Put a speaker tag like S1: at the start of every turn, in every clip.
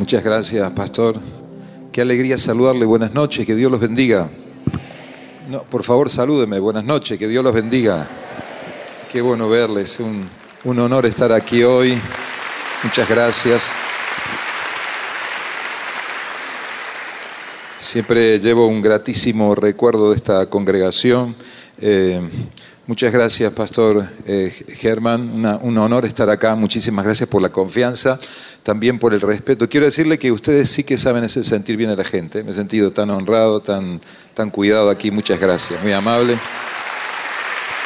S1: Muchas gracias, pastor. Qué alegría saludarle. Buenas noches, que Dios los bendiga. No, por favor, salúdeme. Buenas noches, que Dios los bendiga. Qué bueno verles. Un, un honor estar aquí hoy. Muchas gracias. Siempre llevo un gratísimo recuerdo de esta congregación. Eh, muchas gracias, Pastor eh, Germán. un honor estar acá. Muchísimas gracias por la confianza, también por el respeto. Quiero decirle que ustedes sí que saben ese sentir bien a la gente. Me he sentido tan honrado, tan, tan cuidado aquí. Muchas gracias. Muy amable.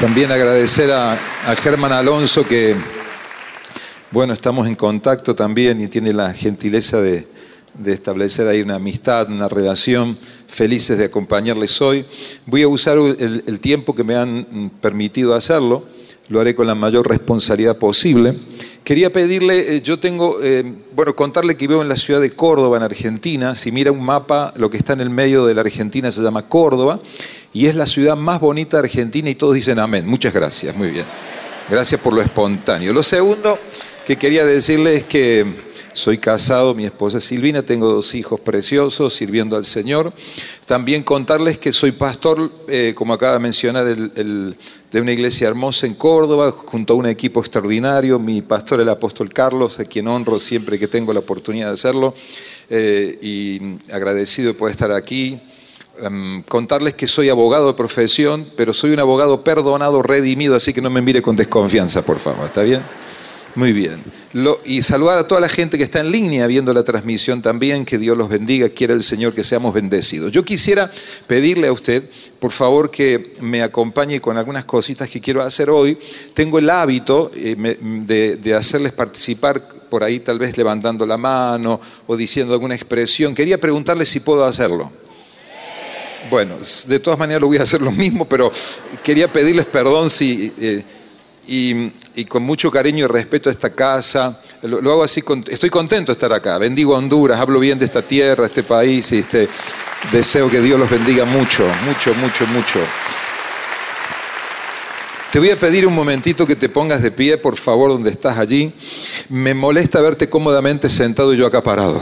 S1: También agradecer a, a Germán Alonso que, bueno, estamos en contacto también y tiene la gentileza de de establecer ahí una amistad, una relación, felices de acompañarles hoy. Voy a usar el, tiempo que me han permitido hacerlo, lo haré con la mayor responsabilidad posible. Quería pedirle, eh, yo tengo, eh, bueno, contarle que vivo en la ciudad de Córdoba, en Argentina. Si mira un mapa, lo que está en el medio de la Argentina se llama Córdoba y es la ciudad más bonita de Argentina y todos dicen amén. Muchas gracias, muy bien. Gracias por lo espontáneo. Lo segundo que quería decirle es que soy casado, mi esposa es Silvina, tengo dos hijos preciosos sirviendo al Señor. También contarles que soy pastor, eh, como acaba de mencionar, de una iglesia hermosa en Córdoba, junto a un equipo extraordinario. Mi pastor, el apóstol Carlos, a quien honro siempre que tengo la oportunidad de hacerlo, eh, y agradecido de poder estar aquí. Em, contarles que soy abogado de profesión, pero soy un abogado perdonado, redimido, así que no me mire con desconfianza, por favor, ¿está bien? Muy bien. y saludar a toda la gente que está en línea viendo la transmisión también, que Dios los bendiga, quiera el Señor que seamos bendecidos. Yo quisiera pedirle a usted, por favor, que me acompañe con algunas cositas que quiero hacer hoy. Tengo el hábito eh, de, hacerles participar por ahí, tal vez levantando la mano o diciendo alguna expresión. Quería preguntarles si puedo hacerlo. Bueno, de todas maneras lo voy a hacer lo mismo, pero quería pedirles perdón si... Eh, y, con mucho cariño y respeto a esta casa. Lo, hago así, estoy contento de estar acá. Bendigo a Honduras, hablo bien de esta tierra, este país, y este, deseo que Dios los bendiga mucho, mucho, mucho, mucho. Te voy a pedir un momentito que te pongas de pie, por favor, donde estás allí. Me molesta verte cómodamente sentado y yo acá parado.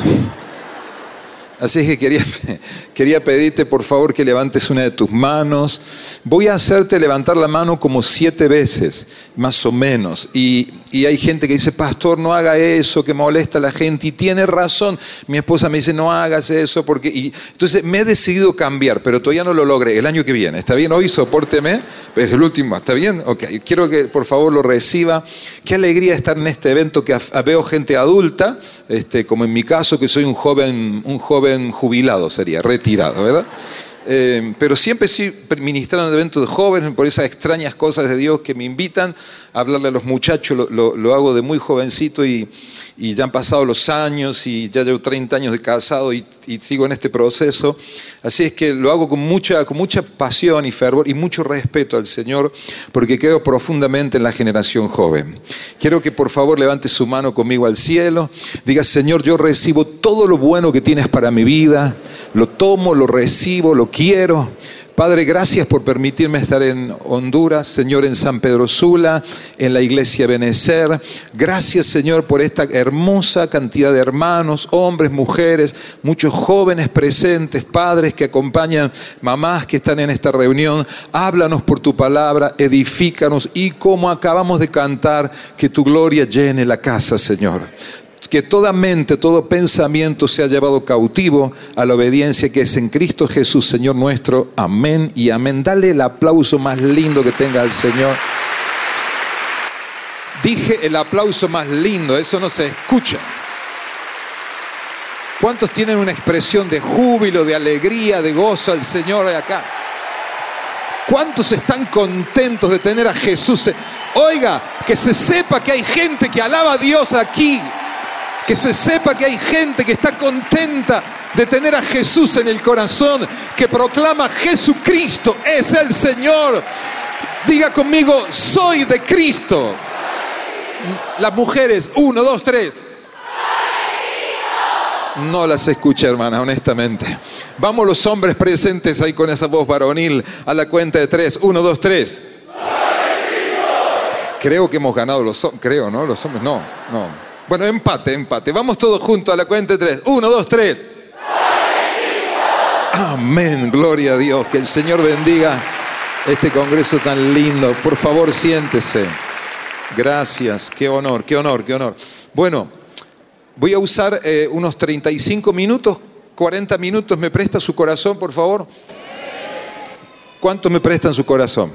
S1: Así que quería, quería pedirte por favor que levantes una de tus manos. Voy a hacerte levantar la mano como siete veces, más o menos. Y, hay gente que dice, pastor, no haga eso, que molesta a la gente. Y tiene razón. Mi esposa me dice, no hagas eso, porque... Y, entonces me he decidido cambiar, pero todavía no lo logré. El año que viene, ¿está bien? Hoy sopórteme. Es el último, ¿está bien? Ok, quiero que por favor lo reciba. Qué alegría estar en este evento que veo gente adulta, este, como en mi caso, que soy un joven, un joven jubilado sería, retirado, ¿verdad? Eh, pero siempre sí ministrando en eventos de jóvenes, por esas extrañas cosas de Dios que me invitan a hablarle a los muchachos, lo hago de muy jovencito y, y ya han pasado los años y ya llevo 30 años de casado y, sigo en este proceso. Así es que lo hago con mucha, con mucha pasión y fervor y mucho respeto al Señor porque creo profundamente en la generación joven. Quiero que por favor levante su mano conmigo al cielo. Diga, Señor, yo recibo todo lo bueno que tienes para mi vida. Lo tomo, lo recibo, lo quiero. Padre, gracias por permitirme estar en Honduras, Señor, en San Pedro Sula, en la iglesia Benecer. Gracias, Señor, por esta hermosa cantidad de hermanos, hombres, mujeres, muchos jóvenes presentes, padres que acompañan, mamás que están en esta reunión. Háblanos por tu palabra, edifícanos y como acabamos de cantar, que tu gloria llene la casa, Señor que toda mente, todo pensamiento sea llevado cautivo a la obediencia que es en Cristo Jesús, Señor nuestro. Amén y amén. Dale el aplauso más lindo que tenga al Señor. Dije el aplauso más lindo, eso no se escucha. ¿Cuántos tienen una expresión de júbilo, de alegría, de gozo al Señor de acá? ¿Cuántos están contentos de tener a Jesús? Oiga, que se sepa que hay gente que alaba a Dios aquí que se sepa que hay gente que está contenta de tener a Jesús en el corazón, que proclama Jesucristo es el Señor. Diga conmigo, soy de Cristo. Las mujeres, uno, dos, tres. No las escucha, hermana, honestamente. Vamos los hombres presentes ahí con esa voz varonil a la cuenta de tres. Uno, dos, tres. Creo que hemos ganado los hombres. Creo, ¿no? Los hombres, no, no. Bueno, empate, empate. Vamos todos juntos a la cuenta de tres. Uno, dos, tres. Amén, gloria a Dios. Que el Señor bendiga este congreso tan lindo. Por favor, siéntese. Gracias, qué honor, qué honor, qué honor. Bueno, voy a usar eh, unos 35 minutos, 40 minutos. ¿Me presta su corazón, por favor? ¿Cuántos me prestan su corazón?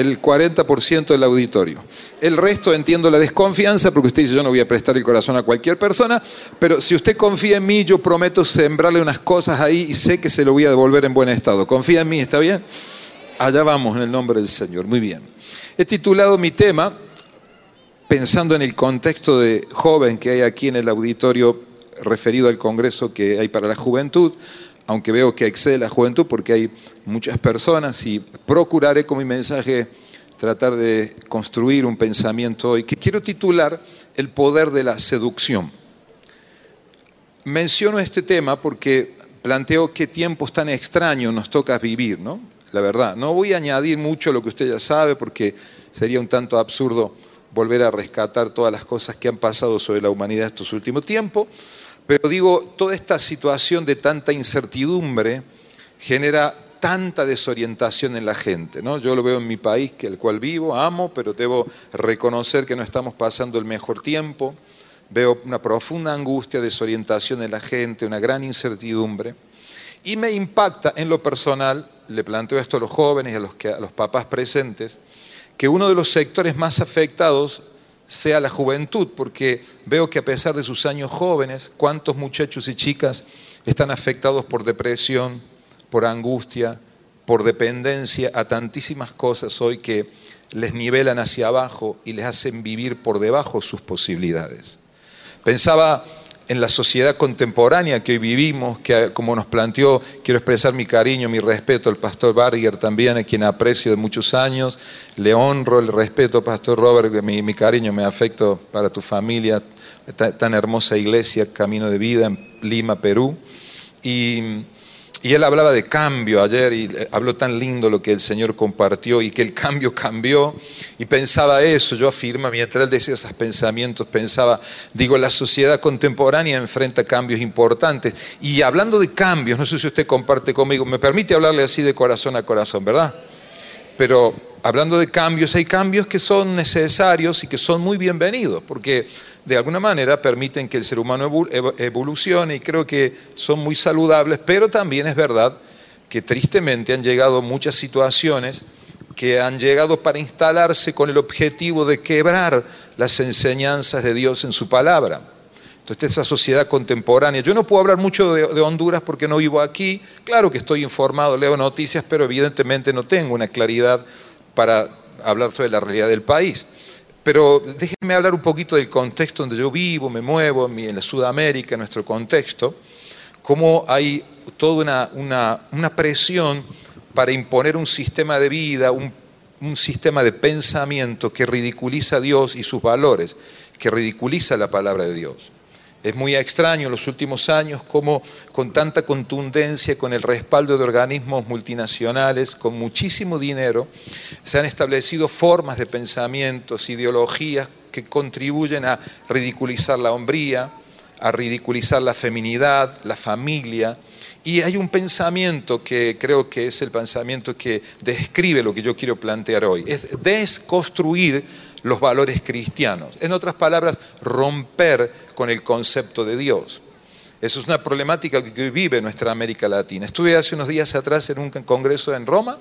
S1: El 40% del auditorio. El resto entiendo la desconfianza porque usted dice yo no voy a prestar el corazón a cualquier persona, pero si usted confía en mí, yo prometo sembrarle unas cosas ahí y sé que se lo voy a devolver en buen estado. ¿Confía en mí? ¿Está bien? Allá vamos en el nombre del Señor. Muy bien. He titulado mi tema, pensando en el contexto de joven que hay aquí en el auditorio referido al Congreso que hay para la juventud, aunque veo que excede la juventud porque hay muchas personas y procuraré con mi mensaje tratar de construir un pensamiento hoy que quiero titular El poder de la seducción. Menciono este tema porque planteo qué tiempos tan extraños nos toca vivir, ¿no? La verdad, no voy a añadir mucho a lo que usted ya sabe porque sería un tanto absurdo volver a rescatar todas las cosas que han pasado sobre la humanidad estos últimos tiempos, pero digo, toda esta situación de tanta incertidumbre genera tanta desorientación en la gente. ¿no? Yo lo veo en mi país, que el cual vivo, amo, pero debo reconocer que no estamos pasando el mejor tiempo. Veo una profunda angustia, desorientación en la gente, una gran incertidumbre. Y me impacta en lo personal, le planteo esto a los jóvenes y a los, a los papás presentes, que uno de los sectores más afectados sea la juventud, porque veo que a pesar de sus años jóvenes, cuántos muchachos y chicas están afectados por depresión, por angustia, por dependencia a tantísimas cosas hoy que les nivelan hacia abajo y les hacen vivir por debajo sus posibilidades. Pensaba en la sociedad contemporánea que hoy vivimos, que como nos planteó, quiero expresar mi cariño, mi respeto al pastor Barger también, a quien aprecio de muchos años, le honro el respeto, pastor Robert, mi, mi cariño, me afecto para tu familia, tan hermosa iglesia, Camino de Vida en Lima, Perú. Y y él hablaba de cambio ayer y eh, habló tan lindo lo que el Señor compartió y que el cambio cambió. Y pensaba eso, yo afirmo, mientras él decía esos pensamientos, pensaba, digo, la sociedad contemporánea enfrenta cambios importantes. Y hablando de cambios, no sé si usted comparte conmigo, me permite hablarle así de corazón a corazón, ¿verdad? Pero hablando de cambios, hay cambios que son necesarios y que son muy bienvenidos, porque de alguna manera permiten que el ser humano evolucione y creo que son muy saludables, pero también es verdad que tristemente han llegado muchas situaciones que han llegado para instalarse con el objetivo de quebrar las enseñanzas de Dios en su palabra. Entonces, esa sociedad contemporánea. Yo no puedo hablar mucho de, de, Honduras porque no vivo aquí. Claro que estoy informado, leo noticias, pero evidentemente no tengo una claridad para hablar sobre la realidad del país. Pero déjenme hablar un poquito del contexto donde yo vivo, me muevo, en la Sudamérica, en nuestro contexto, cómo hay toda una, presión para imponer un sistema de vida, un, un sistema de pensamiento que ridiculiza a Dios y sus valores, que ridiculiza la palabra de Dios. Es muy extraño en los últimos años cómo con tanta contundencia, con el respaldo de organismos multinacionales, con muchísimo dinero, se han establecido formas de pensamientos, ideologías que contribuyen a ridiculizar la hombría, a ridiculizar la feminidad, la familia. Y hay un pensamiento que creo que es el pensamiento que describe lo que yo quiero plantear hoy. Es desconstruir los valores cristianos. En otras palabras, romper con el concepto de Dios. Eso es una problemática que hoy vive nuestra América Latina. Estuve hace unos días atrás en un congreso en Roma,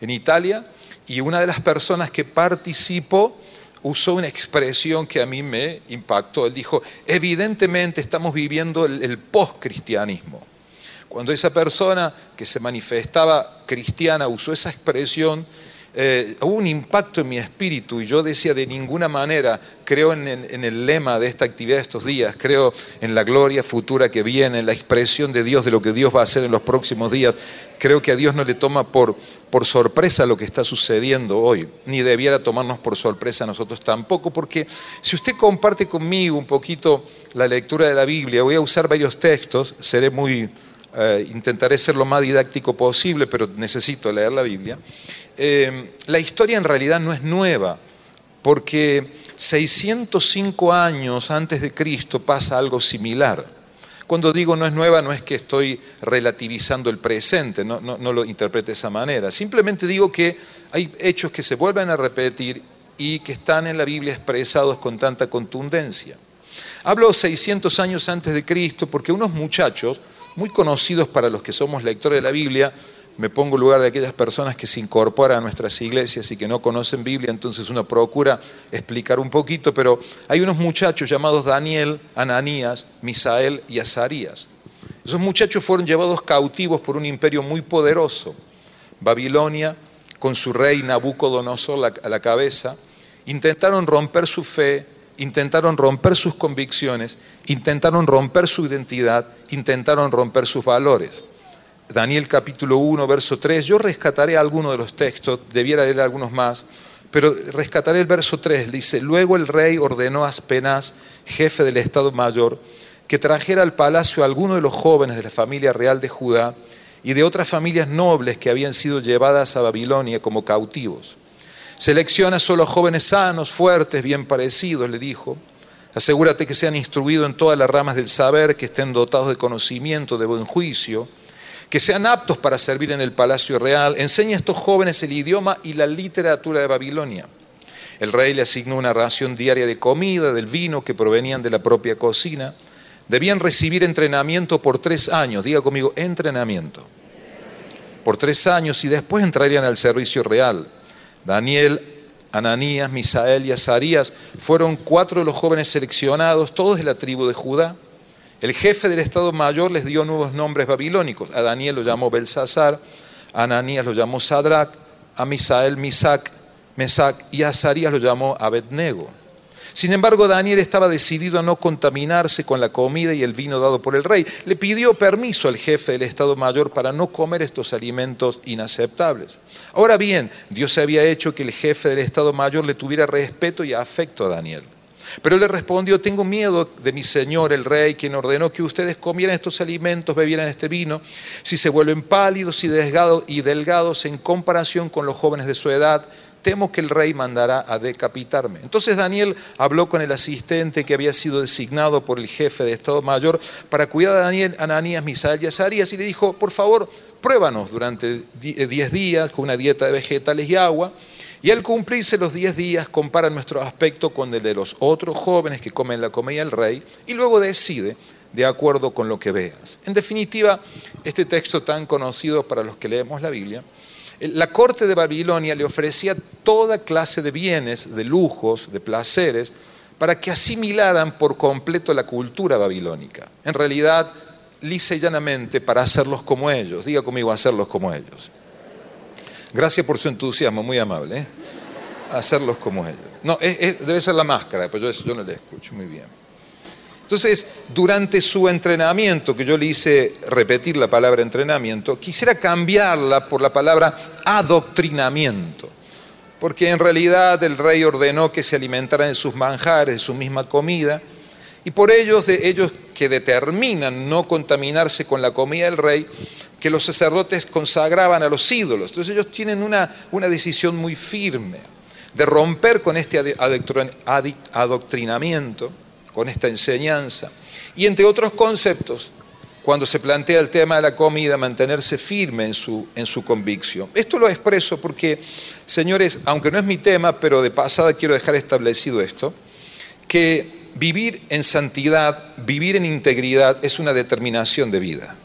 S1: en Italia, y una de las personas que participó usó una expresión que a mí me impactó. Él dijo, evidentemente estamos viviendo el, el post-cristianismo. Cuando esa persona que se manifestaba cristiana usó esa expresión, eh, hubo un impacto en mi espíritu y yo decía de ninguna manera, creo en, el lema de esta actividad de estos días, creo en la gloria futura que viene, en la expresión de Dios, de lo que Dios va a hacer en los próximos días. Creo que a Dios no le toma por, por sorpresa lo que está sucediendo hoy, ni debiera tomarnos por sorpresa a nosotros tampoco, porque si usted comparte conmigo un poquito la lectura de la Biblia, voy a usar varios textos, seré muy... Eh, intentaré ser lo más didáctico posible, pero necesito leer la Biblia. Eh, la historia en realidad no es nueva, porque 605 años antes de Cristo pasa algo similar. Cuando digo no es nueva, no es que estoy relativizando el presente, no, lo interprete de esa manera. Simplemente digo que hay hechos que se vuelven a repetir y que están en la Biblia expresados con tanta contundencia. Hablo 600 años antes de Cristo porque unos muchachos, muy conocidos para los que somos lectores de la Biblia, me pongo en lugar de aquellas personas que se incorporan a nuestras iglesias y que no conocen Biblia, entonces uno procura explicar un poquito, pero hay unos muchachos llamados Daniel, Ananías, Misael y Azarías. Esos muchachos fueron llevados cautivos por un imperio muy poderoso, Babilonia, con su rey Nabucodonosor a la cabeza, intentaron romper su fe, intentaron romper sus convicciones, intentaron romper su identidad, intentaron romper sus valores. Daniel capítulo 1, verso 3, yo rescataré algunos de los textos, debiera leer algunos más, pero rescataré el verso 3, dice, luego el rey ordenó a Aspenaz, jefe del Estado Mayor, que trajera al palacio a algunos de los jóvenes de la familia real de Judá y de otras familias nobles que habían sido llevadas a Babilonia como cautivos. Selecciona solo jóvenes sanos, fuertes, bien parecidos, le dijo. Asegúrate que sean instruidos en todas las ramas del saber, que estén dotados de conocimiento, de buen juicio, que sean aptos para servir en el palacio real. Enseña a estos jóvenes el idioma y la literatura de Babilonia. El rey le asignó una ración diaria de comida, del vino que provenían de la propia cocina. Debían recibir entrenamiento por tres años. Diga conmigo, entrenamiento. Por tres años y después entrarían al servicio real. Daniel, Ananías, Misael y Azarías fueron cuatro de los jóvenes seleccionados, todos de la tribu de Judá. El jefe del Estado Mayor les dio nuevos nombres babilónicos. A Daniel lo llamó Belsasar, a Ananías lo llamó Sadrach, a Misael Misac, Mesac y a Azarías lo llamó Abednego. Sin embargo, Daniel estaba decidido a no contaminarse con la comida y el vino dado por el rey. Le pidió permiso al jefe del Estado Mayor para no comer estos alimentos inaceptables. Ahora bien, Dios había hecho que el jefe del Estado Mayor le tuviera respeto y afecto a Daniel. Pero él le respondió, tengo miedo de mi señor el rey, quien ordenó que ustedes comieran estos alimentos, bebieran este vino, si se vuelven pálidos y delgados, y delgados en comparación con los jóvenes de su edad, temo que el rey mandará a decapitarme. Entonces Daniel habló con el asistente que había sido designado por el jefe de Estado Mayor para cuidar a Daniel, Ananías, Misael y Azarías y le dijo, por favor, pruébanos durante 10 días con una dieta de vegetales y agua. Y al cumplirse los 10 días compara nuestro aspecto con el de los otros jóvenes que comen la comida del rey y luego decide de acuerdo con lo que veas. En definitiva, este texto tan conocido para los que leemos la Biblia la corte de Babilonia le ofrecía toda clase de bienes, de lujos, de placeres, para que asimilaran por completo la cultura babilónica. En realidad, lisa y llanamente, para hacerlos como ellos. Diga conmigo, hacerlos como ellos. Gracias por su entusiasmo, muy amable. ¿eh? Hacerlos como ellos. No, debe ser la máscara, pues yo, yo no le escucho muy bien. Entonces, durante su entrenamiento, que yo le hice repetir la palabra entrenamiento, quisiera cambiarla por la palabra adoctrinamiento, porque en realidad el rey ordenó que se alimentaran de sus manjares, de su misma comida, y por ellos, de ellos que determinan no contaminarse con la comida del rey, que los sacerdotes consagraban a los ídolos. Entonces ellos tienen una, una decisión muy firme de romper con este adoctrinamiento con esta enseñanza. Y entre otros conceptos, cuando se plantea el tema de la comida, mantenerse firme en su, en su convicción. Esto lo expreso porque, señores, aunque no es mi tema, pero de pasada quiero dejar establecido esto, que vivir en santidad, vivir en integridad es una determinación de vida.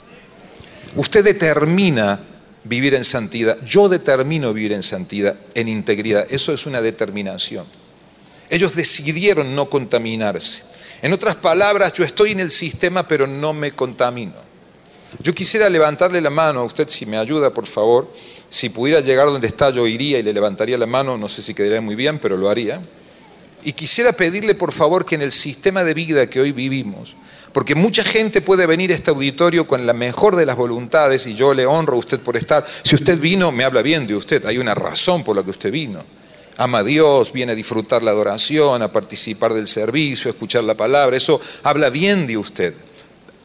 S1: Usted determina vivir en santidad, yo determino vivir en santidad, en integridad, eso es una determinación. Ellos decidieron no contaminarse. En otras palabras, yo estoy en el sistema pero no me contamino. Yo quisiera levantarle la mano a usted, si me ayuda, por favor. Si pudiera llegar donde está, yo iría y le levantaría la mano, no sé si quedaría muy bien, pero lo haría. Y quisiera pedirle, por favor, que en el sistema de vida que hoy vivimos, porque mucha gente puede venir a este auditorio con la mejor de las voluntades y yo le honro a usted por estar. Si usted vino, me habla bien de usted, hay una razón por la que usted vino ama a Dios, viene a disfrutar la adoración, a participar del servicio, a escuchar la palabra. Eso habla bien de usted.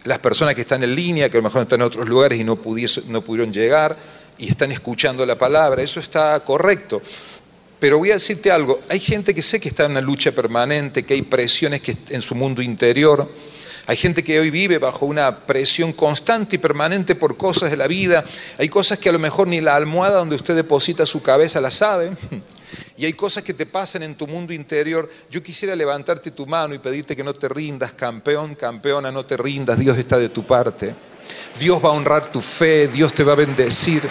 S1: Las personas que están en línea, que a lo mejor están en otros lugares y no, pudieron llegar y están escuchando la palabra, eso está correcto. Pero voy a decirte algo, hay gente que sé que está en una lucha permanente, que hay presiones en su mundo interior, hay gente que hoy vive bajo una presión constante y permanente por cosas de la vida, hay cosas que a lo mejor ni la almohada donde usted deposita su cabeza la sabe. Y hay cosas que te pasan en tu mundo interior. Yo quisiera levantarte tu mano y pedirte que no te rindas, campeón, campeona, no te rindas. Dios está de tu parte. Dios va a honrar tu fe, Dios te va a bendecir.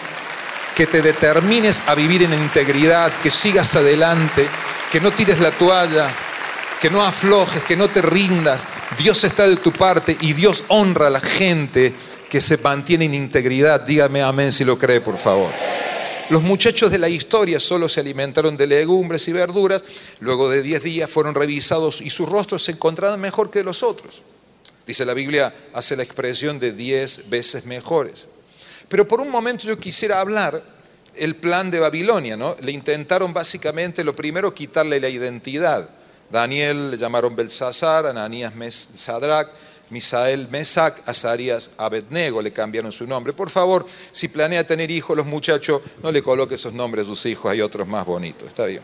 S1: Que te determines a vivir en integridad, que sigas adelante, que no tires la toalla, que no aflojes, que no te rindas. Dios está de tu parte y Dios honra a la gente que se mantiene en integridad. Dígame amén si lo cree, por favor. Los muchachos de la historia solo se alimentaron de legumbres y verduras, luego de diez días fueron revisados y sus rostros se encontraron mejor que los otros. Dice la Biblia, hace la expresión de diez veces mejores. Pero por un momento yo quisiera hablar el plan de Babilonia, ¿no? Le intentaron básicamente lo primero quitarle la identidad. Daniel le llamaron Belsasar, Ananías Sadrach, Misael Mesac, Azarías Abednego, le cambiaron su nombre. Por favor, si planea tener hijos los muchachos, no le coloque esos nombres a sus hijos, hay otros más bonitos, está bien.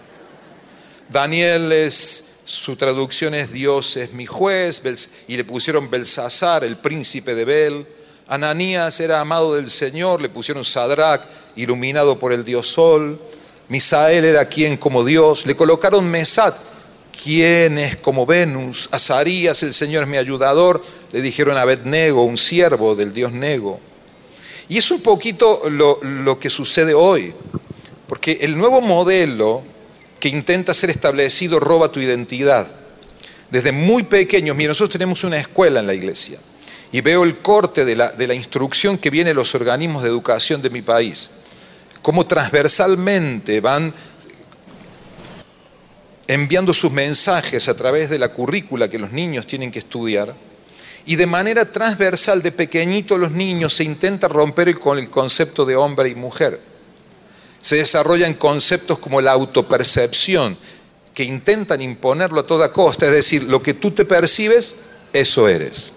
S1: Daniel es, su traducción es Dios es mi juez, y le pusieron Belsasar, el príncipe de Bel. Ananías era amado del Señor, le pusieron Sadrach, iluminado por el Dios Sol. Misael era quien como Dios, le colocaron Mesat, ¿Quién es como Venus? Azarías, el Señor es mi ayudador, le dijeron a Abednego, un siervo del Dios Nego. Y es un poquito lo, que sucede hoy, porque el nuevo modelo que intenta ser establecido roba tu identidad. Desde muy pequeños, mira, nosotros tenemos una escuela en la iglesia y veo el corte de la, de la instrucción que viene de los organismos de educación de mi país, cómo transversalmente van enviando sus mensajes a través de la currícula que los niños tienen que estudiar, y de manera transversal de pequeñito los niños se intenta romper con el concepto de hombre y mujer. Se desarrollan conceptos como la autopercepción, que intentan imponerlo a toda costa, es decir, lo que tú te percibes, eso eres.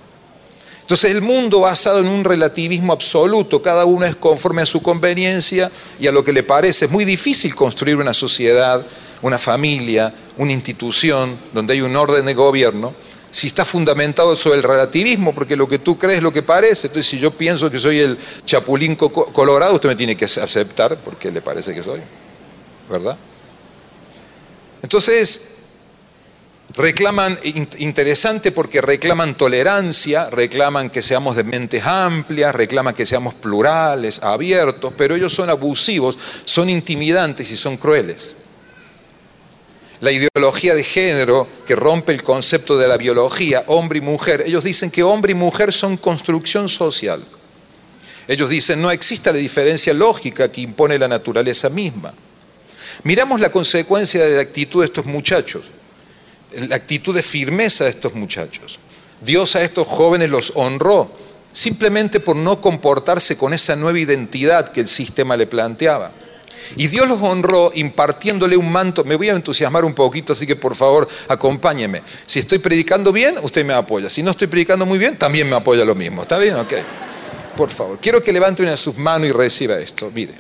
S1: Entonces el mundo basado en un relativismo absoluto, cada uno es conforme a su conveniencia y a lo que le parece. Es muy difícil construir una sociedad una familia, una institución donde hay un orden de gobierno, si está fundamentado sobre el relativismo, porque lo que tú crees es lo que parece. Entonces, si yo pienso que soy el chapulín colorado, usted me tiene que aceptar porque le parece que soy. ¿Verdad? Entonces, reclaman, interesante porque reclaman tolerancia, reclaman que seamos de mentes amplias, reclaman que seamos plurales, abiertos, pero ellos son abusivos, son intimidantes y son crueles la ideología de género que rompe el concepto de la biología, hombre y mujer. Ellos dicen que hombre y mujer son construcción social. Ellos dicen no existe la diferencia lógica que impone la naturaleza misma. Miramos la consecuencia de la actitud de estos muchachos, la actitud de firmeza de estos muchachos. Dios a estos jóvenes los honró simplemente por no comportarse con esa nueva identidad que el sistema le planteaba. Y Dios los honró impartiéndole un manto. Me voy a entusiasmar un poquito, así que por favor acompáñeme. Si estoy predicando bien, usted me apoya. Si no estoy predicando muy bien, también me apoya lo mismo. ¿Está bien? Ok. Por favor, quiero que levante una de sus manos y reciba esto. Mire,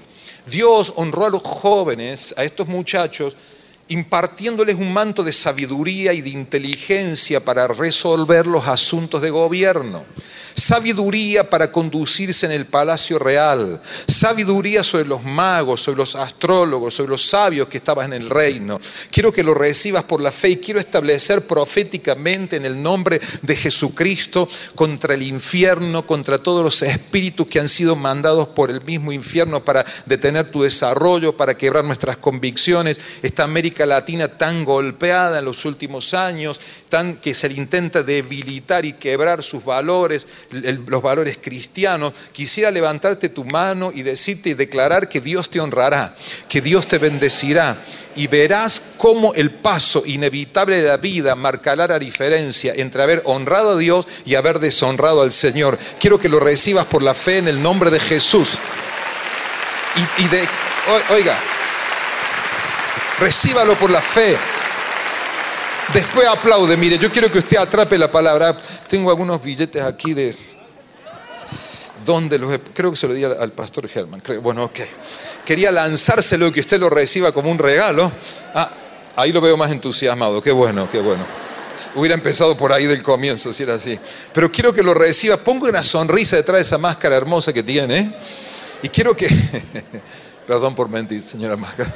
S1: Dios honró a los jóvenes, a estos muchachos, impartiéndoles un manto de sabiduría y de inteligencia para resolver los asuntos de gobierno sabiduría para conducirse en el palacio real, sabiduría sobre los magos, sobre los astrólogos, sobre los sabios que estaban en el reino. Quiero que lo recibas por la fe y quiero establecer proféticamente en el nombre de Jesucristo contra el infierno, contra todos los espíritus que han sido mandados por el mismo infierno para detener tu desarrollo, para quebrar nuestras convicciones. Esta América Latina tan golpeada en los últimos años, tan que se le intenta debilitar y quebrar sus valores, los valores cristianos, quisiera levantarte tu mano y decirte y declarar que Dios te honrará, que Dios te bendecirá y verás cómo el paso inevitable de la vida marcará la diferencia entre haber honrado a Dios y haber deshonrado al Señor. Quiero que lo recibas por la fe en el nombre de Jesús. Y, de, oiga, recíbalo por la fe. Después aplaude. Mire, yo quiero que usted atrape la palabra. Tengo algunos billetes aquí de ¿Dónde los Creo que se lo di al, pastor Germán. bueno, ok. Quería lanzárselo y que usted lo reciba como un regalo. Ah, ahí lo veo más entusiasmado. Qué bueno, qué bueno. Hubiera empezado por ahí del comienzo, si era así. Pero quiero que lo reciba. Ponga una sonrisa detrás de esa máscara hermosa que tiene. Y quiero que... Perdón por mentir, señora máscara.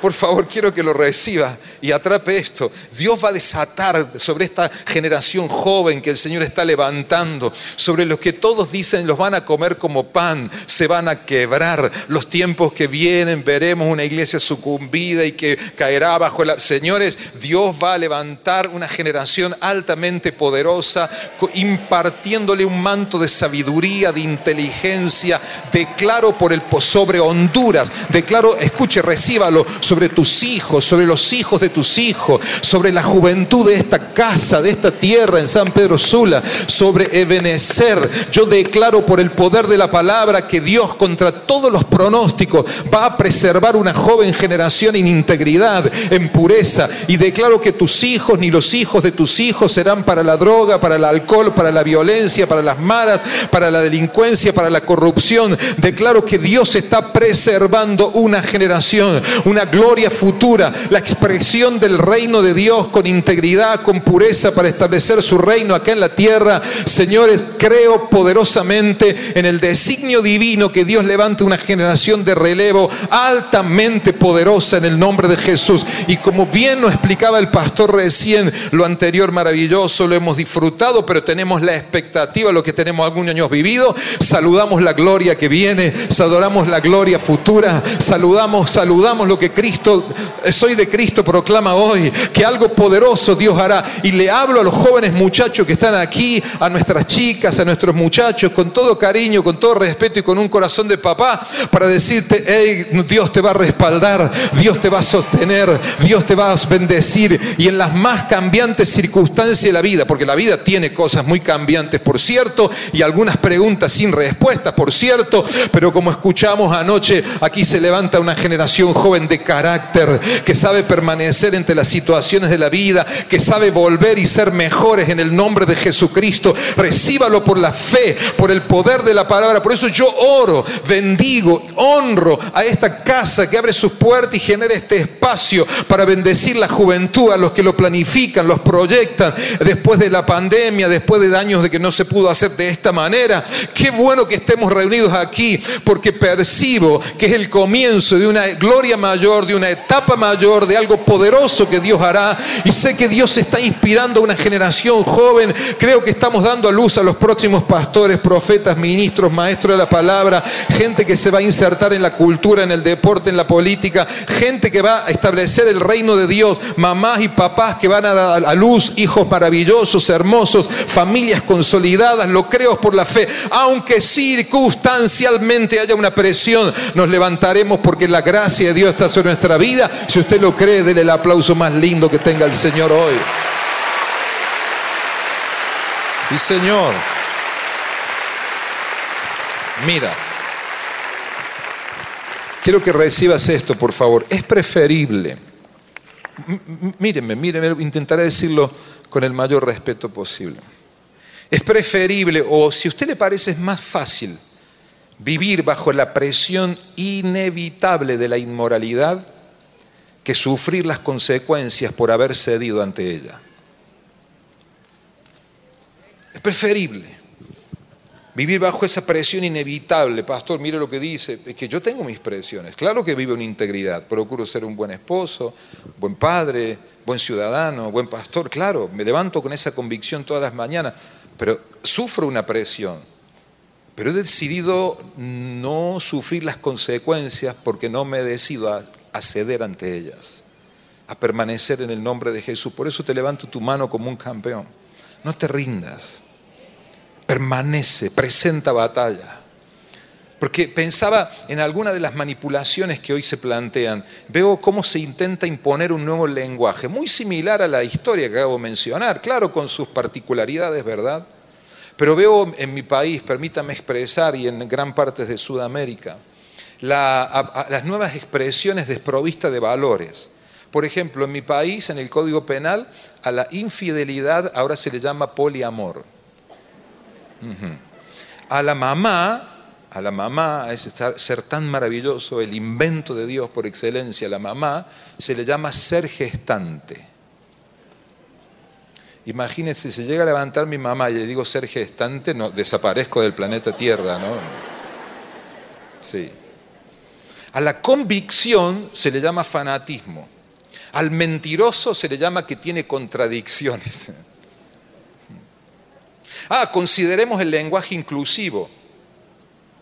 S1: Por favor, quiero que lo reciba y atrape esto. Dios va a desatar sobre esta generación joven que el Señor está levantando, sobre los que todos dicen los van a comer como pan, se van a quebrar. Los tiempos que vienen veremos una iglesia sucumbida y que caerá bajo la... Señores, Dios va a levantar una generación altamente poderosa, impartiéndole un manto de sabiduría, de inteligencia. Declaro por el sobre Honduras, declaro, escuche, recíbalo sobre tus hijos, sobre los hijos de tus hijos, sobre la juventud de esta casa, de esta tierra en San Pedro Sula, sobre Ebenecer. Yo declaro por el poder de la palabra que Dios contra todos los pronósticos va a preservar una joven generación en integridad, en pureza. Y declaro que tus hijos ni los hijos de tus hijos serán para la droga, para el alcohol, para la violencia, para las maras, para la delincuencia, para la corrupción. Declaro que Dios está preservando una generación, una gloria futura, la expresión del reino de Dios con integridad, con pureza para establecer su reino acá en la tierra. Señores, creo poderosamente en el designio divino que Dios levante una generación de relevo altamente poderosa en el nombre de Jesús. Y como bien nos explicaba el pastor recién, lo anterior maravilloso, lo hemos disfrutado, pero tenemos la expectativa, lo que tenemos algunos años vivido. Saludamos la gloria que viene, saludamos la gloria futura, saludamos, saludamos lo que Cristo eh, soy de Cristo, proclama hoy que algo poderoso Dios hará. Y le hablo a los jóvenes muchachos que están aquí, a nuestras chicas, a nuestros muchachos, con todo cariño, con todo respeto y con un corazón de papá, para decirte, hey, Dios te va a respaldar, Dios te va a sostener, Dios te va a bendecir. Y en las más cambiantes circunstancias de la vida, porque la vida tiene cosas muy cambiantes, por cierto, y algunas preguntas sin respuesta, por cierto, pero como escuchamos anoche, aquí se levanta una generación joven de carácter, que sabe permanecer entre las situaciones de la vida, que sabe volver y ser mejores en el nombre de Jesucristo. Recíbalo por la fe, por el poder de la palabra. Por eso yo oro, bendigo, honro a esta casa que abre sus puertas y genera este espacio para bendecir la juventud, a los que lo planifican, los proyectan después de la pandemia, después de años de que no se pudo hacer de esta manera. Qué bueno que estemos reunidos aquí porque percibo que es el comienzo de una gloria mayor de una etapa mayor, de algo poderoso que Dios hará. Y sé que Dios está inspirando a una generación joven. Creo que estamos dando a luz a los próximos pastores, profetas, ministros, maestros de la palabra, gente que se va a insertar en la cultura, en el deporte, en la política, gente que va a establecer el reino de Dios, mamás y papás que van a dar a luz hijos maravillosos, hermosos, familias consolidadas. Lo creo por la fe. Aunque circunstancialmente haya una presión, nos levantaremos porque la gracia de Dios está sobre nuestra vida. Si usted lo cree, déle aplauso más lindo que tenga el Señor hoy. Y Señor, mira, quiero que recibas esto, por favor. Es preferible, mírenme, mírenme, intentaré decirlo con el mayor respeto posible. Es preferible, o si a usted le parece es más fácil, vivir bajo la presión inevitable de la inmoralidad que sufrir las consecuencias por haber cedido ante ella. Es preferible vivir bajo esa presión inevitable. Pastor, mire lo que dice, es que yo tengo mis presiones. Claro que vivo en integridad, procuro ser un buen esposo, buen padre, buen ciudadano, buen pastor. Claro, me levanto con esa convicción todas las mañanas, pero sufro una presión pero he decidido no sufrir las consecuencias porque no me decido a, ceder ante ellas, a permanecer en el nombre de Jesús. Por eso te levanto tu mano como un campeón. No te rindas. Permanece, presenta batalla. Porque pensaba en alguna de las manipulaciones que hoy se plantean. Veo cómo se intenta imponer un nuevo lenguaje, muy similar a la historia que acabo de mencionar, claro, con sus particularidades, ¿verdad? Pero veo en mi país, permítame expresar, y en gran parte de Sudamérica, las nuevas expresiones desprovistas de valores. Por ejemplo, en mi país, en el Código Penal, a la infidelidad ahora se le llama poliamor. a la mamá, a la mamá, a ese ser tan maravilloso, el invento de Dios por excelencia, la mamá, se le llama ser gestante. Imagínense, si llega a levantar mi mamá y le digo ser gestante, no, desaparezco del planeta Tierra, ¿no? Sí. A la convicción se le llama fanatismo. Al mentiroso se le llama que tiene contradicciones. Ah, consideremos el lenguaje inclusivo.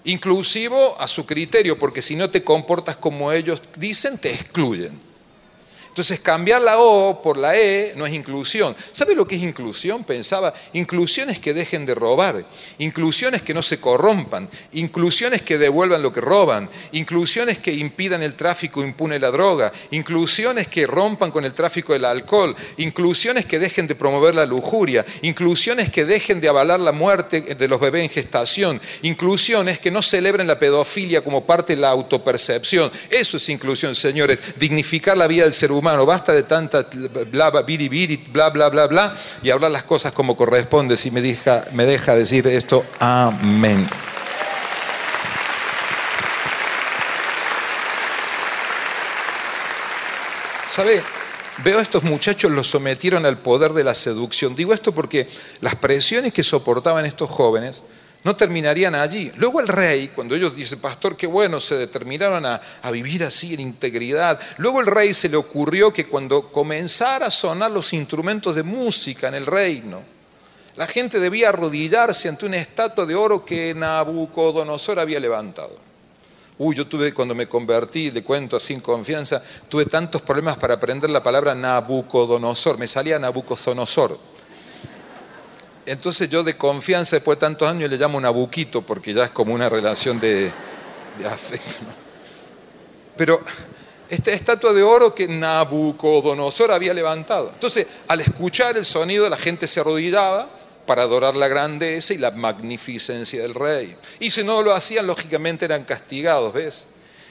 S1: Inclusivo a su criterio, porque si no te comportas como ellos dicen, te excluyen. Entonces cambiar la O por la E no es inclusión. ¿Sabe lo que es inclusión? Pensaba, inclusión es que dejen de robar, inclusión es que no se corrompan, inclusión es que devuelvan lo que roban, inclusión es que impidan el tráfico impune la droga, inclusión es que rompan con el tráfico del alcohol, inclusión es que dejen de promover la lujuria, inclusión es que dejen de avalar la muerte de los bebés en gestación, inclusión es que no celebren la pedofilia como parte de la autopercepción. Eso es inclusión, señores, dignificar la vida del ser humano basta de tanta bla, bla, bla, bla, bla, bla, y hablar las cosas como corresponde. Si me deja, me deja decir esto, amén. ¿Sabe? Veo a estos muchachos los sometieron al poder de la seducción. Digo esto porque las presiones que soportaban estos jóvenes no terminarían allí. Luego el rey, cuando ellos dicen, pastor, qué bueno, se determinaron a, vivir así en integridad. Luego el rey se le ocurrió que cuando comenzara a sonar los instrumentos de música en el reino, la gente debía arrodillarse ante una estatua de oro que Nabucodonosor había levantado. Uy, yo tuve, cuando me convertí, le cuento sin confianza, tuve tantos problemas para aprender la palabra Nabucodonosor. Me salía Nabucodonosor entonces yo de confianza después de tantos años le llamo Nabuquito porque ya es como una relación de, afecto. Pero esta estatua de oro que Nabucodonosor había levantado. Entonces, al escuchar el sonido, la gente se arrodillaba para adorar la grandeza y la magnificencia del rey. Y si no lo hacían, lógicamente eran castigados, ¿ves?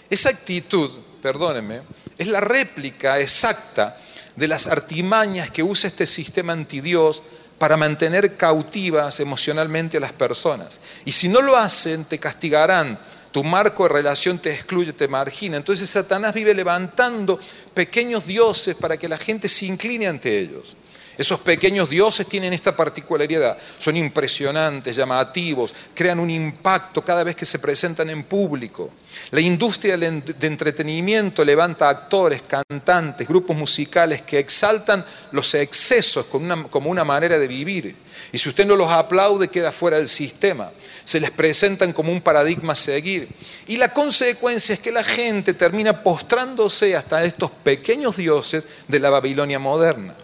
S1: Esa actitud, perdónenme, es la réplica exacta de las artimañas que usa este sistema antidios para mantener cautivas emocionalmente a las personas. Y si no lo hacen, te castigarán. Tu marco de relación te excluye, te margina. Entonces Satanás vive levantando pequeños dioses para que la gente se incline ante ellos. Esos pequeños dioses tienen esta particularidad, son impresionantes, llamativos, crean un impacto cada vez que se presentan en público. La industria de entretenimiento levanta actores, cantantes, grupos musicales que exaltan los excesos como una manera de vivir. Y si usted no los aplaude, queda fuera del sistema. Se les presentan como un paradigma a seguir. Y la consecuencia es que la gente termina postrándose hasta estos pequeños dioses de la Babilonia moderna.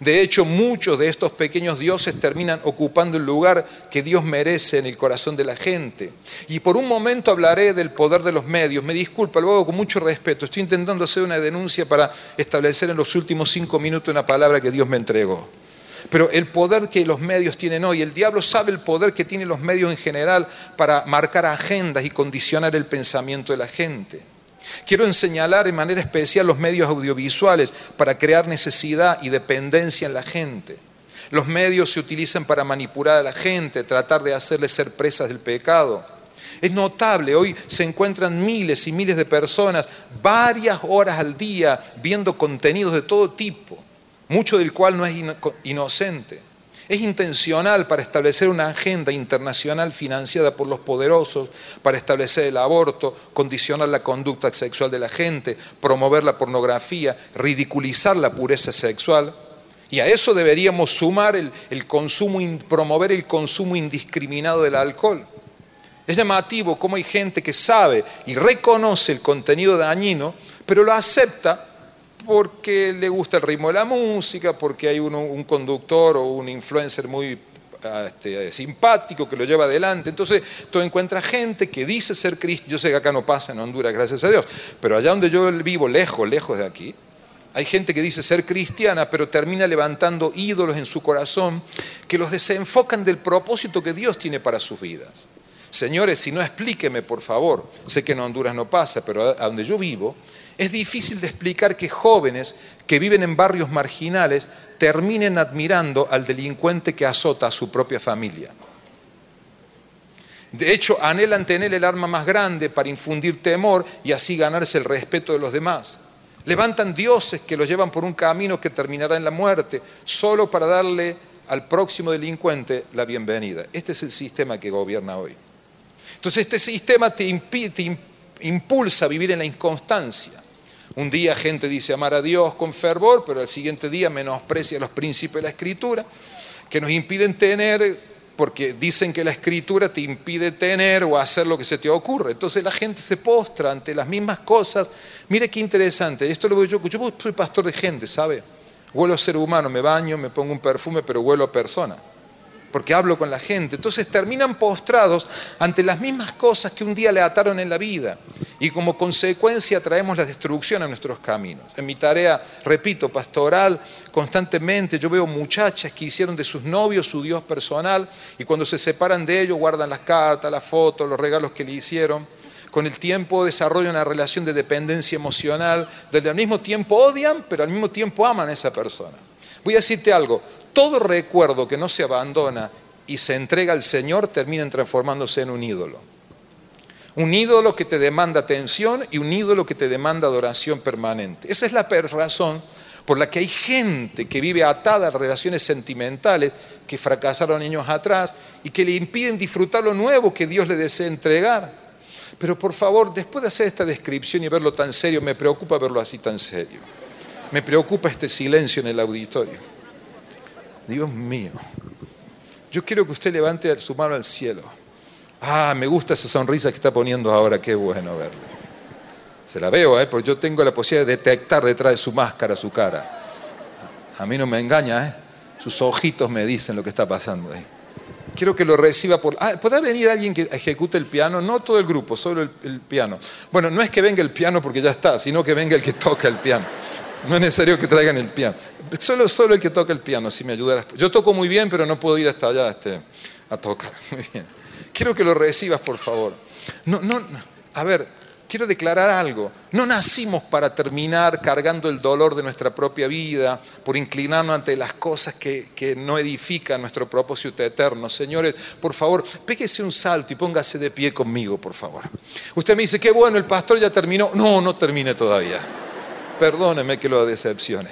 S1: De hecho, muchos de estos pequeños dioses terminan ocupando el lugar que Dios merece en el corazón de la gente. Y por un momento hablaré del poder de los medios. Me disculpa, lo hago con mucho respeto. Estoy intentando hacer una denuncia para establecer en los últimos cinco minutos una palabra que Dios me entregó. Pero el poder que los medios tienen hoy, el diablo sabe el poder que tienen los medios en general para marcar agendas y condicionar el pensamiento de la gente. Quiero señalar en manera especial los medios audiovisuales para crear necesidad y dependencia en la gente. Los medios se utilizan para manipular a la gente, tratar de hacerles ser presas del pecado. Es notable, hoy se encuentran miles y miles de personas varias horas al día viendo contenidos de todo tipo, mucho del cual no es inocente. Es intencional para establecer una agenda internacional financiada por los poderosos, para establecer el aborto, condicionar la conducta sexual de la gente, promover la pornografía, ridiculizar la pureza sexual. Y a eso deberíamos sumar el, consumo, promover el consumo indiscriminado del alcohol. Es llamativo cómo hay gente que sabe y reconoce el contenido dañino, pero lo acepta porque le gusta el ritmo de la música, porque hay un, conductor o un influencer muy ah, este, simpático que lo lleva adelante. Entonces, tú encuentras gente que dice ser cristiano. Yo sé que acá no pasa en Honduras, gracias a Dios, pero allá donde yo vivo, lejos, lejos de aquí, hay gente que dice ser cristiana, pero termina levantando ídolos en su corazón que los desenfocan del propósito que Dios tiene para sus vidas. Señores, si no explíqueme, por favor, sé que en Honduras no pasa, pero a donde yo vivo, es difícil de explicar que jóvenes que viven en barrios marginales terminen admirando al delincuente que azota a su propia familia. De hecho, anhelan tener el arma más grande para infundir temor y así ganarse el respeto de los demás. Levantan dioses que los llevan por un camino que terminará en la muerte, solo para darle al próximo delincuente la bienvenida. Este es el sistema que gobierna hoy. Entonces este sistema te, te impulsa a vivir en la inconstancia. Un día gente dice amar a Dios con fervor, pero al siguiente día menosprecia los principios de la escritura, que nos impiden tener porque dicen que la escritura te impide tener o hacer lo que se te ocurre. Entonces la gente se postra ante las mismas cosas. Mire qué interesante, esto lo veo yo, yo soy pastor de gente, ¿sabe? Huelo a ser humano, me baño, me pongo un perfume, pero huelo a persona porque hablo con la gente. Entonces terminan postrados ante las mismas cosas que un día le ataron en la vida y como consecuencia traemos la destrucción a nuestros caminos. En mi tarea, repito, pastoral, constantemente yo veo muchachas que hicieron de sus novios su Dios personal y cuando se separan de ellos guardan las cartas, las fotos, los regalos que le hicieron. Con el tiempo desarrollan una relación de dependencia emocional, donde al mismo tiempo odian, pero al mismo tiempo aman a esa persona. Voy a decirte algo, todo recuerdo que no se abandona y se entrega al Señor termina transformándose en un ídolo. Un ídolo que te demanda atención y un ídolo que te demanda adoración permanente. Esa es la razón por la que hay gente que vive atada a relaciones sentimentales que fracasaron años atrás y que le impiden disfrutar lo nuevo que Dios le desea entregar. Pero por favor, después de hacer esta descripción y verlo tan serio, me preocupa verlo así tan serio. Me preocupa este silencio en el auditorio. Dios mío. Yo quiero que usted levante su mano al cielo. Ah, me gusta esa sonrisa que está poniendo ahora, qué bueno verla. Se la veo, ¿eh? porque yo tengo la posibilidad de detectar detrás de su máscara su cara. A mí no me engaña, ¿eh? sus ojitos me dicen lo que está pasando ahí. Quiero que lo reciba por... Ah, ¿Podrá venir alguien que ejecute el piano? No todo el grupo, solo el, el piano. Bueno, no es que venga el piano porque ya está, sino que venga el que toca el piano. No es necesario que traigan el piano. Solo, solo el que toca el piano, si me ayudara. Yo toco muy bien, pero no puedo ir hasta allá este, a tocar. Quiero que lo recibas, por favor. No, no, a ver, quiero declarar algo. No nacimos para terminar cargando el dolor de nuestra propia vida, por inclinarnos ante las cosas que, no edifican nuestro propósito eterno. Señores, por favor, pégese un salto y póngase de pie conmigo, por favor. Usted me dice, qué bueno, el pastor ya terminó. No, no termine todavía perdóneme que lo decepcione.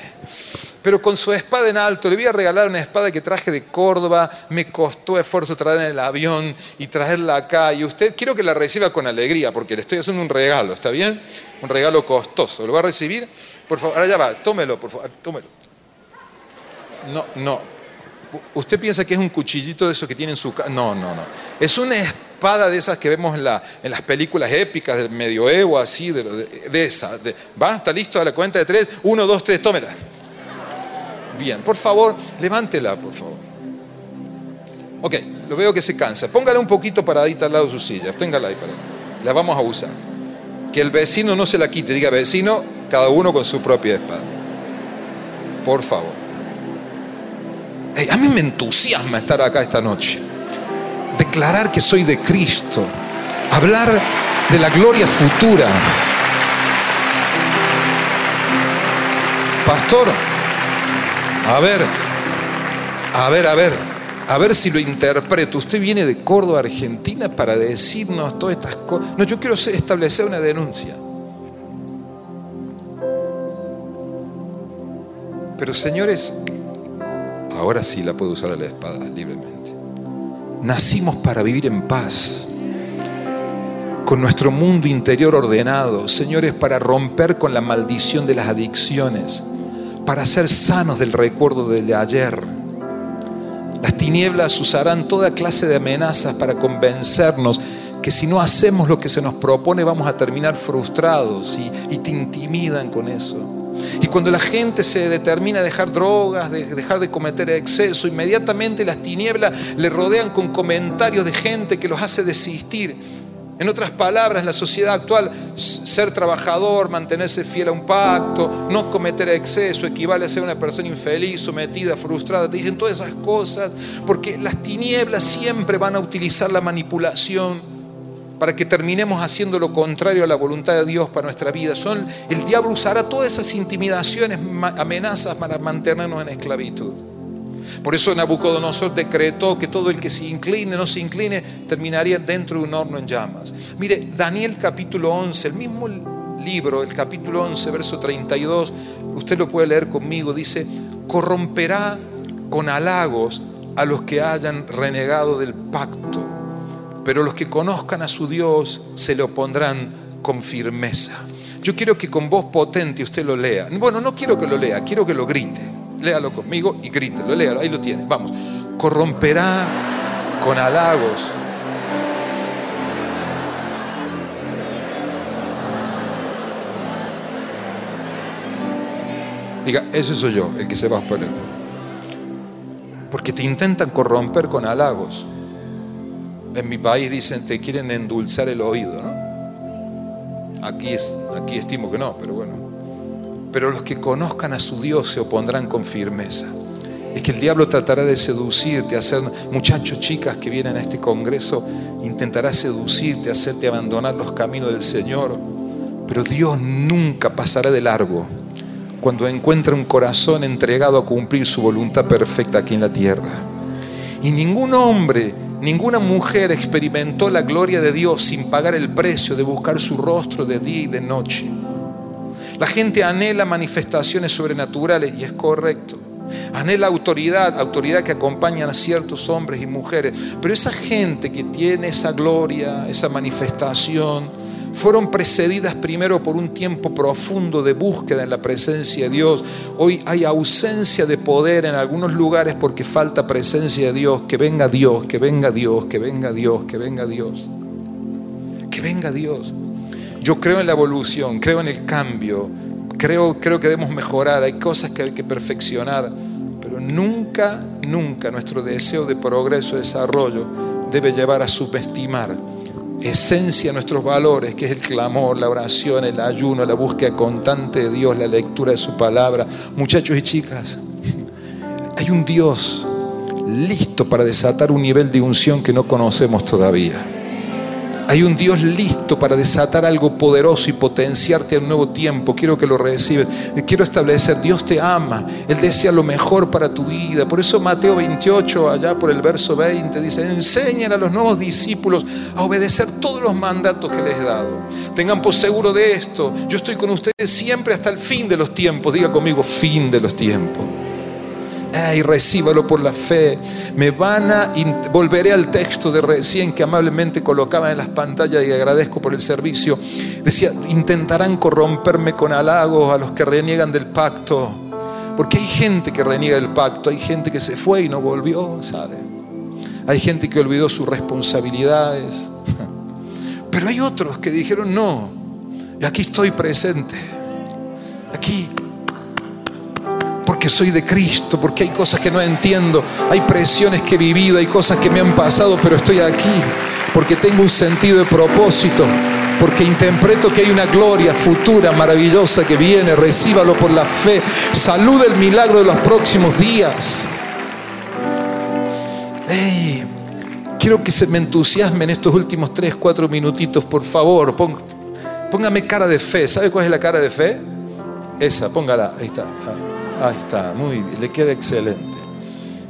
S1: Pero con su espada en alto, le voy a regalar una espada que traje de Córdoba, me costó esfuerzo traerla en el avión y traerla acá. Y usted quiero que la reciba con alegría, porque le estoy haciendo un regalo, ¿está bien? Un regalo costoso. ¿Lo va a recibir? Por favor, ya va, tómelo, por favor, tómelo. No, no. ¿Usted piensa que es un cuchillito de esos que tiene en su casa? No, no, no. Es una espada de esas que vemos en, las películas épicas del medioevo, así, de, de, esa. ¿Va? ¿Está listo? A la cuenta de tres. Uno, dos, tres, tómela. Bien, por favor, levántela, por favor. Ok, lo veo que se cansa. Póngala un poquito paradita al lado de su silla. Téngala ahí para La vamos a usar. Que el vecino no se la quite. Diga, vecino, cada uno con su propia espada. Por favor. A mí me entusiasma estar acá esta noche declarar que soy de Cristo, hablar de la gloria futura. Pastor, a ver, a ver, a ver, a ver si lo interpreto. Usted viene de Córdoba, Argentina, para decirnos todas estas cosas. No, yo quiero establecer una denuncia. Pero señores, ahora sí la puedo usar a la espada libremente. Nacimos para vivir en paz, con nuestro mundo interior ordenado, señores, para romper con la maldición de las adicciones, para ser sanos del recuerdo del de ayer. Las tinieblas usarán toda clase de amenazas para convencernos que si no hacemos lo que se nos propone vamos a terminar frustrados y, y te intimidan con eso. Y cuando la gente se determina a dejar drogas, de dejar de cometer exceso, inmediatamente las tinieblas le rodean con comentarios de gente que los hace desistir. En otras palabras, la sociedad actual, ser trabajador, mantenerse fiel a un pacto, no cometer exceso, equivale a ser una persona infeliz, sometida, frustrada. Te dicen todas esas cosas porque las tinieblas siempre van a utilizar la manipulación para que terminemos haciendo lo contrario a la voluntad de Dios para nuestra vida. Son, el diablo usará todas esas intimidaciones, amenazas para mantenernos en esclavitud. Por eso Nabucodonosor decretó que todo el que se incline, no se incline, terminaría dentro de un horno en llamas. Mire, Daniel capítulo 11, el mismo libro, el capítulo 11, verso 32, usted lo puede leer conmigo, dice, corromperá con halagos a los que hayan renegado del pacto, pero los que conozcan a su Dios se le opondrán con firmeza. Yo quiero que con voz potente usted lo lea. Bueno, no quiero que lo lea, quiero que lo grite. Léalo conmigo y grítelo, léalo, ahí lo tiene. Vamos. Corromperá con halagos Diga, ese soy yo, el que se va a poner. Porque te intentan corromper con halagos. En mi país dicen, te quieren endulzar el oído, ¿no? Aquí, es, aquí estimo que no, pero bueno. Pero los que conozcan a su Dios se opondrán con firmeza. Es que el diablo tratará de seducirte, hacer muchachos, chicas que vienen a este congreso, intentará seducirte, hacerte abandonar los caminos del Señor. Pero Dios nunca pasará de largo cuando encuentra un corazón entregado a cumplir su voluntad perfecta aquí en la tierra. Y ningún hombre, ninguna mujer experimentó la gloria de Dios sin pagar el precio de buscar su rostro de día y de noche. La gente anhela manifestaciones sobrenaturales y es correcto. Anhela autoridad, autoridad que acompañan a ciertos hombres y mujeres. Pero esa gente que tiene esa gloria, esa manifestación, fueron precedidas primero por un tiempo profundo de búsqueda en la presencia de Dios. Hoy hay ausencia de poder en algunos lugares porque falta presencia de Dios. Que venga Dios, que venga Dios, que venga Dios, que venga Dios. Que venga Dios. Yo creo en la evolución, creo en el cambio, creo, creo que debemos mejorar, hay cosas que hay que perfeccionar, pero nunca, nunca nuestro deseo de progreso, desarrollo debe llevar a subestimar esencia nuestros valores, que es el clamor, la oración, el ayuno, la búsqueda constante de Dios, la lectura de su palabra. Muchachos y chicas, hay un Dios listo para desatar un nivel de unción que no conocemos todavía. Hay un Dios listo para desatar algo poderoso y potenciarte a un nuevo tiempo. Quiero que lo recibes. Quiero establecer, Dios te ama. Él desea lo mejor para tu vida. Por eso Mateo 28, allá por el verso 20, dice, enseñen a los nuevos discípulos a obedecer todos los mandatos que les he dado. Tengan por seguro de esto. Yo estoy con ustedes siempre hasta el fin de los tiempos. Diga conmigo, fin de los tiempos y recíbalo por la fe. Me van a, volveré al texto de recién que amablemente colocaba en las pantallas y agradezco por el servicio. Decía, intentarán corromperme con halagos a los que reniegan del pacto. Porque hay gente que reniega del pacto, hay gente que se fue y no volvió, ¿sabe? Hay gente que olvidó sus responsabilidades. Pero hay otros que dijeron, no, aquí estoy presente. Aquí soy de Cristo, porque hay cosas que no entiendo, hay presiones que he vivido, hay cosas que me han pasado, pero estoy aquí, porque tengo un sentido de propósito, porque interpreto que hay una gloria futura maravillosa que viene, recíbalo por la fe, saluda el milagro de los próximos días. quiero que se me entusiasme en estos últimos tres, cuatro minutitos, por favor, póngame cara de fe. ¿Sabe cuál es la cara de fe? Esa, póngala, ahí está. Ahí está, muy bien, le queda excelente.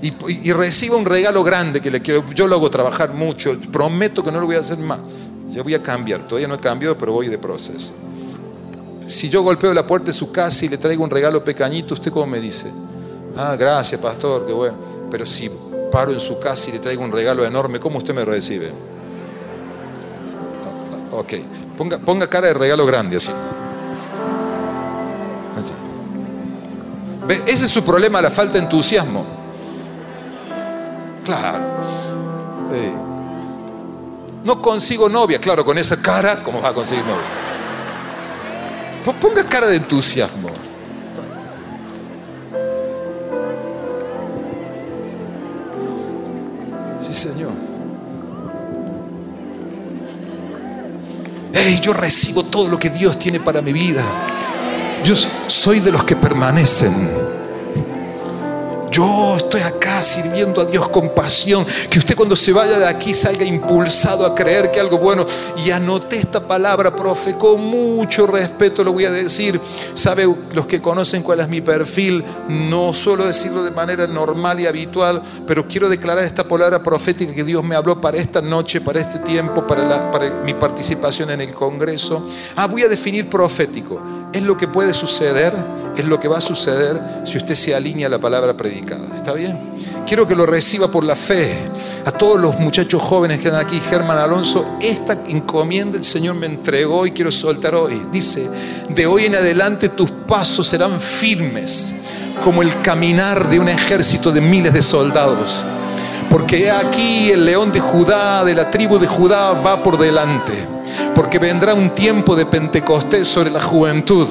S1: Y, reciba un regalo grande que le quiero. Yo lo hago trabajar mucho, prometo que no lo voy a hacer más. Ya voy a cambiar, todavía no he cambiado, pero voy de proceso. Si yo golpeo la puerta de su casa y le traigo un regalo pequeñito, ¿usted cómo me dice? Ah, gracias, pastor, qué bueno. Pero si paro en su casa y le traigo un regalo enorme, ¿cómo usted me recibe? Ok, ponga, ponga cara de regalo grande así. Ese es su problema, la falta de entusiasmo. Claro. No consigo novia, claro, con esa cara, ¿cómo va a conseguir novia? Ponga cara de entusiasmo. Sí, Señor. Yo recibo todo lo que Dios tiene para mi vida. Yo soy de los que permanecen. yo estoy acá sirviendo a Dios con pasión. Que usted cuando se vaya de aquí salga impulsado a creer que algo bueno. Y anoté esta palabra, profe, con mucho respeto lo voy a decir. Sabe, los que conocen cuál es mi perfil, no suelo decirlo de manera normal y habitual, pero quiero declarar esta palabra profética que Dios me habló para esta noche, para este tiempo, para, para mi participación en el Congreso. Ah, voy a definir profético. Es lo que puede suceder, es lo que va a suceder si usted se alinea a la palabra predicada. ¿Está bien? Quiero que lo reciba por la fe. A todos los muchachos jóvenes que están aquí, Germán Alonso, esta encomienda el Señor me entregó y quiero soltar hoy. Dice, de hoy en adelante tus pasos serán firmes como el caminar de un ejército de miles de soldados. Porque aquí el león de Judá, de la tribu de Judá, va por delante. Porque vendrá un tiempo de Pentecostés sobre la juventud,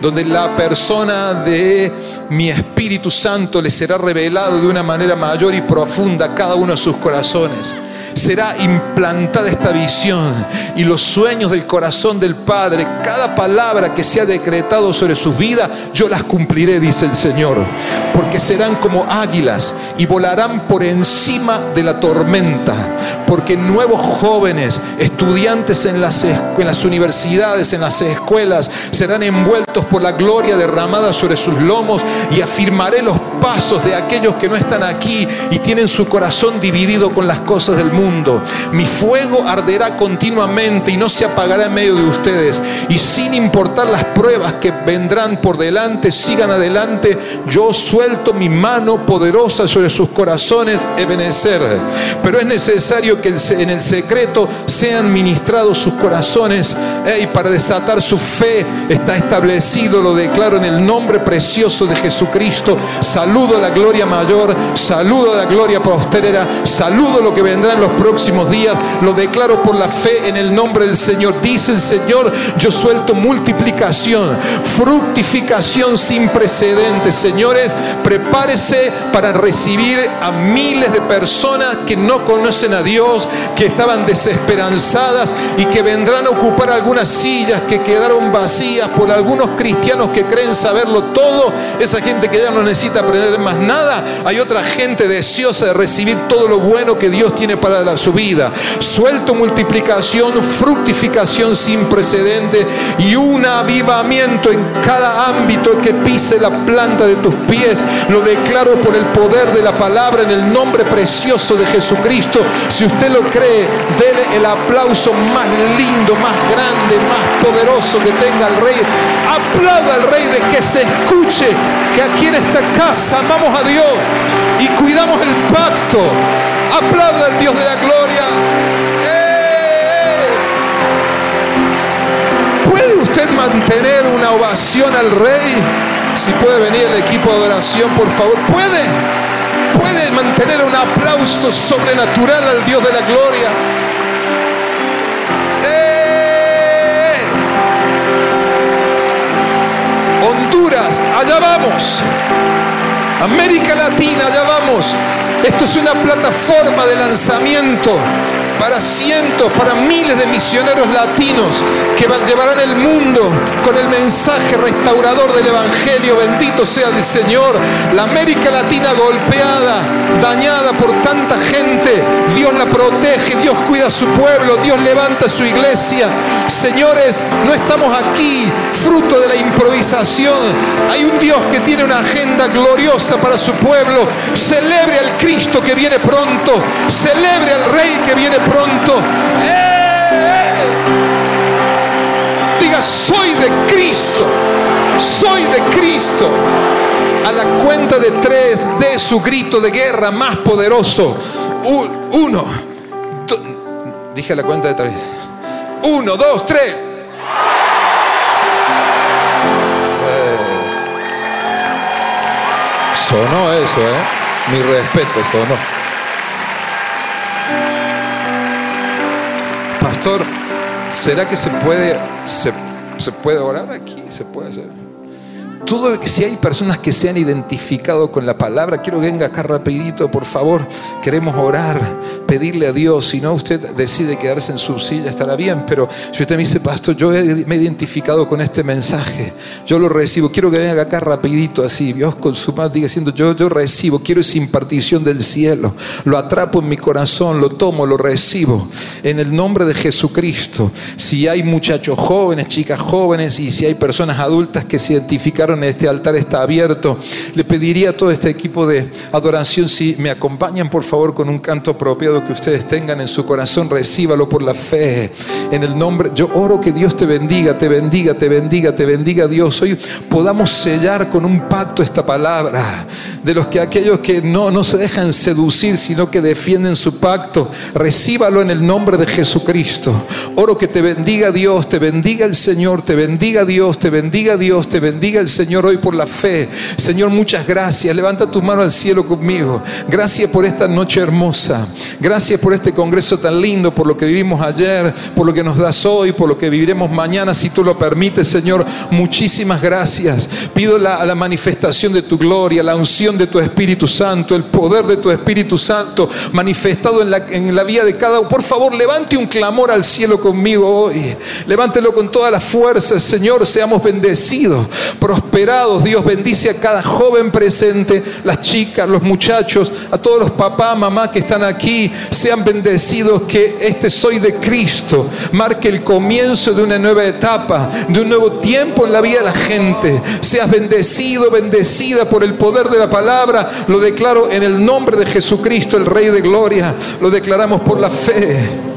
S1: donde la persona de mi Espíritu Santo le será revelado de una manera mayor y profunda a cada uno de sus corazones será implantada esta visión y los sueños del corazón del Padre, cada palabra que sea decretado sobre su vida, yo las cumpliré, dice el Señor, porque serán como águilas y volarán por encima de la tormenta, porque nuevos jóvenes, estudiantes en las universidades, en las escuelas, serán envueltos por la gloria derramada sobre sus lomos y afirmaré los pasos de aquellos que no están aquí y tienen su corazón dividido con las cosas del mundo. Mi fuego arderá continuamente y no se apagará en medio de ustedes. Y sin importar las pruebas que vendrán por delante, sigan adelante, yo suelto mi mano poderosa sobre sus corazones, Ebenezer. Pero es necesario que en el secreto sean ministrados sus corazones y para desatar su fe está establecido, lo declaro en el nombre precioso de Jesucristo. Saludo a la gloria mayor, saludo a la gloria posterera, saludo lo que vendrá en los próximos días. Lo declaro por la fe en el nombre del Señor. Dice el Señor, yo suelto multiplicación, fructificación sin precedentes. Señores, prepárese para recibir a miles de personas que no conocen a Dios, que estaban desesperanzadas y que vendrán a ocupar algunas sillas que quedaron vacías por algunos cristianos que creen saberlo todo. Esa gente que ya no necesita aprender más nada. Hay otra gente deseosa de recibir todo lo bueno que Dios tiene para su vida. Suelto multiplicación, fructificación sin precedente y un avivamiento en cada ámbito que pise la planta de tus pies. Lo declaro por el poder de la palabra en el nombre precioso de Jesucristo. Si usted lo cree, dele el aplauso más lindo, más grande, más poderoso que tenga el rey. Aplauda al rey de que se escuche que aquí en esta casa amamos a Dios y cuidamos el pacto. Aplauda al Dios de la gloria. ¡Eh! ¿Puede usted mantener una ovación al rey? Si puede venir el equipo de adoración, por favor. ¿Puede? ¿Puede mantener un aplauso sobrenatural al Dios de la gloria? ¡Eh! Honduras, allá vamos. América Latina, allá vamos. Esto es una plataforma de lanzamiento para cientos, para miles de misioneros latinos que llevarán el mundo con el mensaje restaurador del Evangelio. Bendito sea el Señor. La América Latina golpeada, dañada por tanta gente, Dios la protege, Dios cuida a su pueblo, Dios levanta su iglesia. Señores, no estamos aquí fruto de la improvisación. Hay un Dios que tiene una agenda gloriosa para su pueblo. Celebre al Cristo que viene pronto. Celebre al Rey que viene pronto pronto. ¡Eh! Diga, soy de Cristo. Soy de Cristo. A la cuenta de tres de su grito de guerra más poderoso. Uno. Dije a la cuenta de tres. Uno, dos, tres. Eh. Sonó eso, ¿eh? Mi respeto, sonó. Pastor, ¿será que se puede, se, puede orar aquí? ¿Se puede hacer? Todo, si hay personas que se han identificado con la palabra, quiero que venga acá rapidito, por favor. Queremos orar, pedirle a Dios. Si no, usted decide quedarse en su silla, estará bien. Pero si usted me dice, pastor, yo me he identificado con este mensaje, yo lo recibo. Quiero que venga acá rapidito así. Dios con su mano diga diciendo, yo, yo recibo, quiero esa impartición del cielo. Lo atrapo en mi corazón, lo tomo, lo recibo. En el nombre de Jesucristo. Si hay muchachos jóvenes, chicas jóvenes y si hay personas adultas que se identificaron este altar está abierto, le pediría a todo este equipo de adoración si me acompañan por favor con un canto apropiado que ustedes tengan en su corazón, recíbalo por la fe. En el nombre, yo oro que Dios te bendiga, te bendiga, te bendiga, te bendiga Dios. Hoy podamos sellar con un pacto esta palabra de los que aquellos que no, no se dejan seducir, sino que defienden su pacto, recíbalo en el nombre de Jesucristo. Oro que te bendiga Dios, te bendiga el Señor, te bendiga Dios, te bendiga Dios, te bendiga el Señor hoy por la fe. Señor, muchas gracias. Levanta tu mano al cielo conmigo. Gracias por esta noche hermosa. Gracias por este congreso tan lindo, por lo que vivimos ayer, por lo que nos das hoy, por lo que viviremos mañana, si tú lo permites, Señor. Muchísimas gracias. Pido la, la manifestación de tu gloria, la unción de tu Espíritu Santo, el poder de tu Espíritu Santo manifestado en la, en la vida de cada uno. Por favor, levante un clamor al cielo conmigo hoy. Levántelo con todas las fuerzas, Señor. Seamos bendecidos, prosperados. Dios bendice a cada joven presente, las chicas, los muchachos, a todos los papás, mamá que están aquí. Sean bendecidos que este soy de Cristo marque el comienzo de una nueva etapa, de un nuevo tiempo en la vida de la gente. Seas bendecido, bendecida por el poder de la palabra. Lo declaro en el nombre de Jesucristo, el Rey de Gloria. Lo declaramos por la fe.